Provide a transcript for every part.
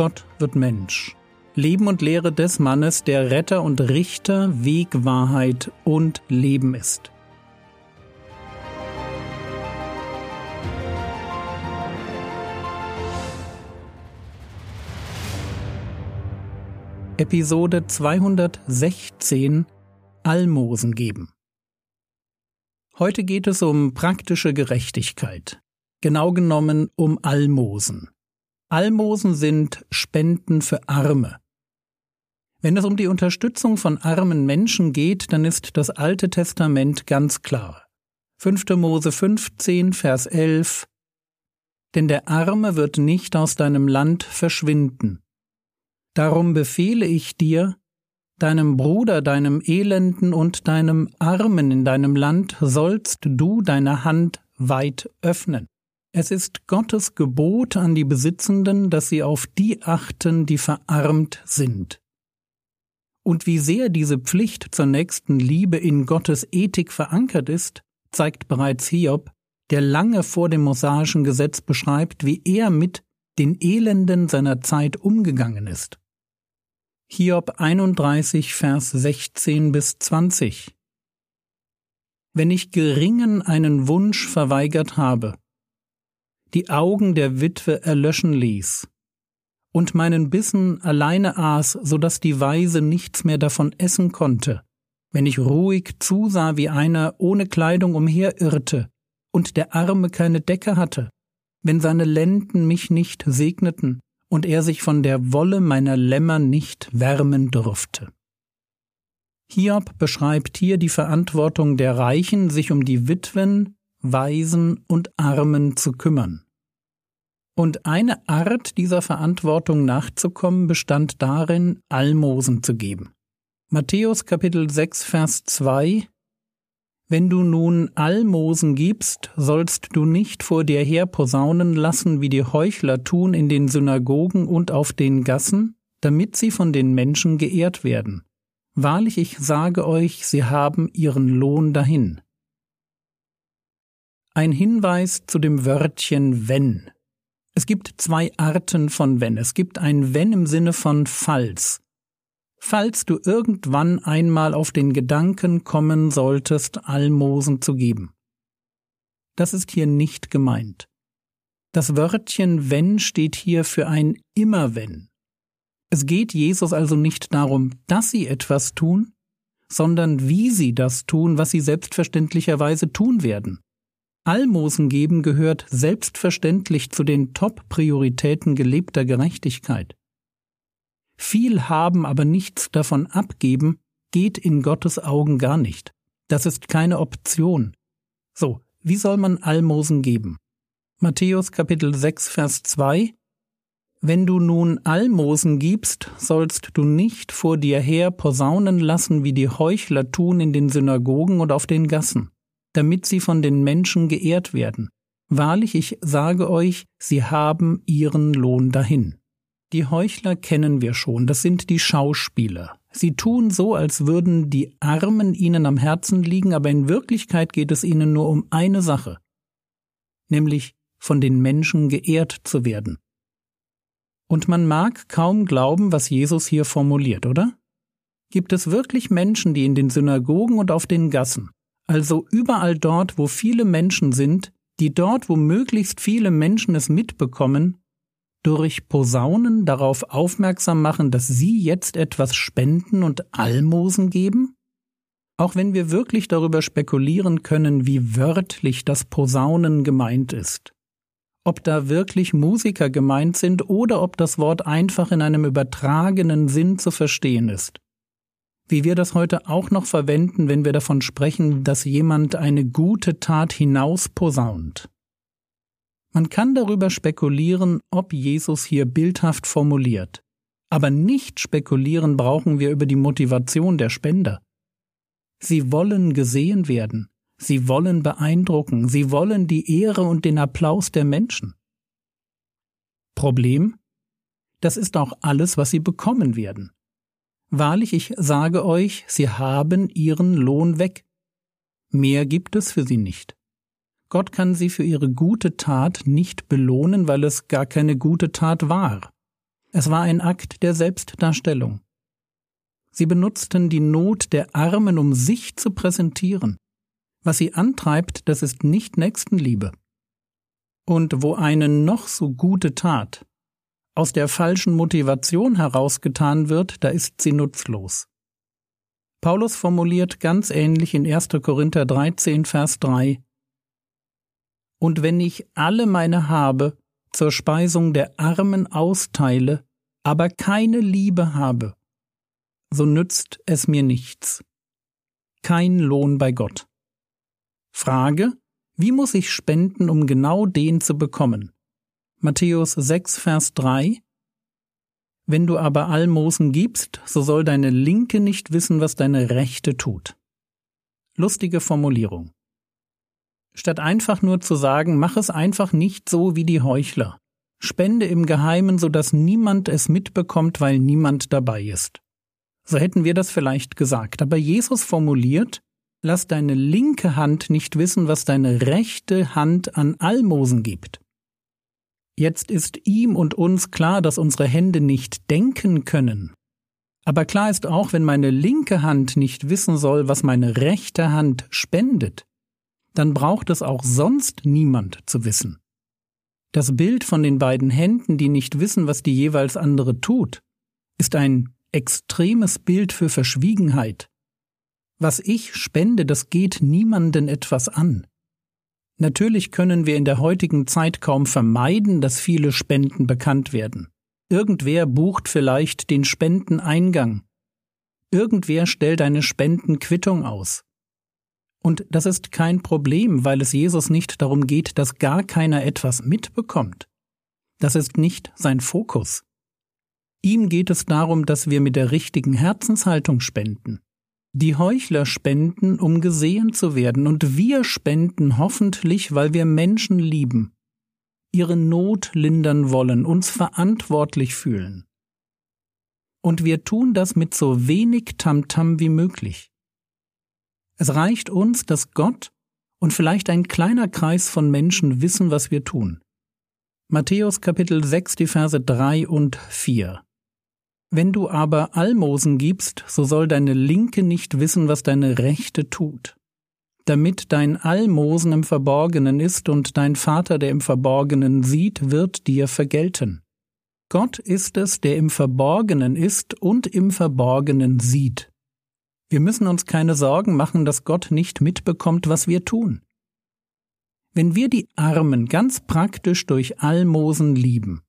Gott wird Mensch. Leben und Lehre des Mannes, der Retter und Richter, Weg, Wahrheit und Leben ist. Episode 216 Almosen geben. Heute geht es um praktische Gerechtigkeit, genau genommen um Almosen. Almosen sind Spenden für Arme. Wenn es um die Unterstützung von armen Menschen geht, dann ist das Alte Testament ganz klar. 5. Mose 15, Vers 11 Denn der Arme wird nicht aus deinem Land verschwinden. Darum befehle ich dir, deinem Bruder, deinem Elenden und deinem Armen in deinem Land sollst du deine Hand weit öffnen. Es ist Gottes Gebot an die Besitzenden, dass sie auf die achten, die verarmt sind. Und wie sehr diese Pflicht zur nächsten Liebe in Gottes Ethik verankert ist, zeigt bereits Hiob, der lange vor dem mosaischen Gesetz beschreibt, wie er mit den Elenden seiner Zeit umgegangen ist. Hiob 31, Vers 16 bis 20 Wenn ich geringen einen Wunsch verweigert habe, die Augen der Witwe erlöschen ließ, und meinen Bissen alleine aß, so dass die Weise nichts mehr davon essen konnte, wenn ich ruhig zusah, wie einer ohne Kleidung umherirrte und der Arme keine Decke hatte, wenn seine Lenden mich nicht segneten und er sich von der Wolle meiner Lämmer nicht wärmen durfte. Hiob beschreibt hier die Verantwortung der Reichen, sich um die Witwen, Waisen und Armen zu kümmern. Und eine Art dieser Verantwortung nachzukommen bestand darin, Almosen zu geben. Matthäus Kapitel 6 Vers 2 Wenn du nun Almosen gibst, sollst du nicht vor dir her posaunen lassen, wie die Heuchler tun in den Synagogen und auf den Gassen, damit sie von den Menschen geehrt werden. Wahrlich, ich sage euch, sie haben ihren Lohn dahin. Ein Hinweis zu dem Wörtchen wenn. Es gibt zwei Arten von wenn. Es gibt ein wenn im Sinne von falls. Falls du irgendwann einmal auf den Gedanken kommen solltest, Almosen zu geben. Das ist hier nicht gemeint. Das Wörtchen wenn steht hier für ein immer wenn. Es geht Jesus also nicht darum, dass sie etwas tun, sondern wie sie das tun, was sie selbstverständlicherweise tun werden. Almosen geben gehört selbstverständlich zu den Top-Prioritäten gelebter Gerechtigkeit. Viel haben, aber nichts davon abgeben, geht in Gottes Augen gar nicht. Das ist keine Option. So, wie soll man Almosen geben? Matthäus Kapitel 6 Vers 2 Wenn du nun Almosen gibst, sollst du nicht vor dir her posaunen lassen, wie die Heuchler tun in den Synagogen und auf den Gassen damit sie von den Menschen geehrt werden. Wahrlich, ich sage euch, sie haben ihren Lohn dahin. Die Heuchler kennen wir schon, das sind die Schauspieler. Sie tun so, als würden die Armen ihnen am Herzen liegen, aber in Wirklichkeit geht es ihnen nur um eine Sache, nämlich von den Menschen geehrt zu werden. Und man mag kaum glauben, was Jesus hier formuliert, oder? Gibt es wirklich Menschen, die in den Synagogen und auf den Gassen, also überall dort, wo viele Menschen sind, die dort, wo möglichst viele Menschen es mitbekommen, durch Posaunen darauf aufmerksam machen, dass sie jetzt etwas spenden und Almosen geben? Auch wenn wir wirklich darüber spekulieren können, wie wörtlich das Posaunen gemeint ist. Ob da wirklich Musiker gemeint sind oder ob das Wort einfach in einem übertragenen Sinn zu verstehen ist wie wir das heute auch noch verwenden, wenn wir davon sprechen, dass jemand eine gute Tat hinausposaunt. Man kann darüber spekulieren, ob Jesus hier bildhaft formuliert. Aber nicht spekulieren brauchen wir über die Motivation der Spender. Sie wollen gesehen werden, sie wollen beeindrucken, sie wollen die Ehre und den Applaus der Menschen. Problem? Das ist auch alles, was sie bekommen werden. Wahrlich, ich sage euch, sie haben ihren Lohn weg. Mehr gibt es für sie nicht. Gott kann sie für ihre gute Tat nicht belohnen, weil es gar keine gute Tat war. Es war ein Akt der Selbstdarstellung. Sie benutzten die Not der Armen, um sich zu präsentieren. Was sie antreibt, das ist nicht Nächstenliebe. Und wo eine noch so gute Tat aus der falschen Motivation herausgetan wird, da ist sie nutzlos. Paulus formuliert ganz ähnlich in 1. Korinther 13, Vers 3 Und wenn ich alle meine Habe zur Speisung der Armen austeile, aber keine Liebe habe, so nützt es mir nichts. Kein Lohn bei Gott. Frage, wie muss ich spenden, um genau den zu bekommen? Matthäus 6, Vers 3 Wenn du aber Almosen gibst, so soll deine Linke nicht wissen, was deine Rechte tut. Lustige Formulierung. Statt einfach nur zu sagen, mach es einfach nicht so wie die Heuchler. Spende im Geheimen, so dass niemand es mitbekommt, weil niemand dabei ist. So hätten wir das vielleicht gesagt. Aber Jesus formuliert, lass deine linke Hand nicht wissen, was deine rechte Hand an Almosen gibt. Jetzt ist ihm und uns klar, dass unsere Hände nicht denken können. Aber klar ist auch, wenn meine linke Hand nicht wissen soll, was meine rechte Hand spendet, dann braucht es auch sonst niemand zu wissen. Das Bild von den beiden Händen, die nicht wissen, was die jeweils andere tut, ist ein extremes Bild für Verschwiegenheit. Was ich spende, das geht niemanden etwas an. Natürlich können wir in der heutigen Zeit kaum vermeiden, dass viele Spenden bekannt werden. Irgendwer bucht vielleicht den Spendeneingang. Irgendwer stellt eine Spendenquittung aus. Und das ist kein Problem, weil es Jesus nicht darum geht, dass gar keiner etwas mitbekommt. Das ist nicht sein Fokus. Ihm geht es darum, dass wir mit der richtigen Herzenshaltung spenden. Die Heuchler spenden, um gesehen zu werden, und wir spenden hoffentlich, weil wir Menschen lieben, ihre Not lindern wollen, uns verantwortlich fühlen. Und wir tun das mit so wenig Tamtam -Tam wie möglich. Es reicht uns, dass Gott und vielleicht ein kleiner Kreis von Menschen wissen, was wir tun. Matthäus Kapitel 6, die Verse 3 und 4. Wenn du aber Almosen gibst, so soll deine Linke nicht wissen, was deine Rechte tut. Damit dein Almosen im Verborgenen ist und dein Vater, der im Verborgenen sieht, wird dir vergelten. Gott ist es, der im Verborgenen ist und im Verborgenen sieht. Wir müssen uns keine Sorgen machen, dass Gott nicht mitbekommt, was wir tun. Wenn wir die Armen ganz praktisch durch Almosen lieben,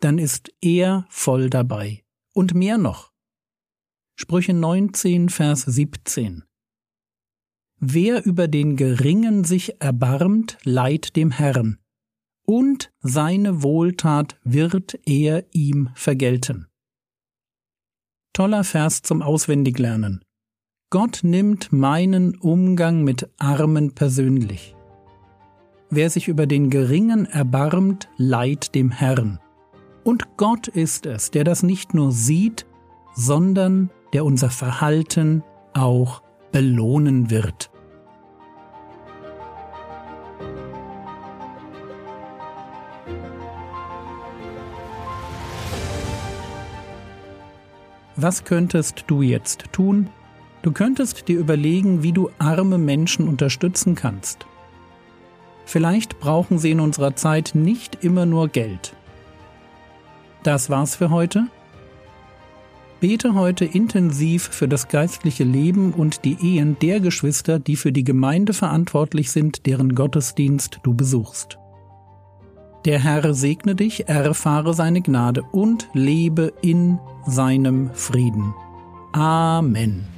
dann ist er voll dabei und mehr noch. Sprüche 19, Vers 17. Wer über den Geringen sich erbarmt, leiht dem Herrn, und seine Wohltat wird er ihm vergelten. Toller Vers zum Auswendiglernen. Gott nimmt meinen Umgang mit Armen persönlich. Wer sich über den Geringen erbarmt, leiht dem Herrn. Und Gott ist es, der das nicht nur sieht, sondern der unser Verhalten auch belohnen wird. Was könntest du jetzt tun? Du könntest dir überlegen, wie du arme Menschen unterstützen kannst. Vielleicht brauchen sie in unserer Zeit nicht immer nur Geld. Das war's für heute. Bete heute intensiv für das geistliche Leben und die Ehen der Geschwister, die für die Gemeinde verantwortlich sind, deren Gottesdienst du besuchst. Der Herr segne dich, erfahre seine Gnade und lebe in seinem Frieden. Amen.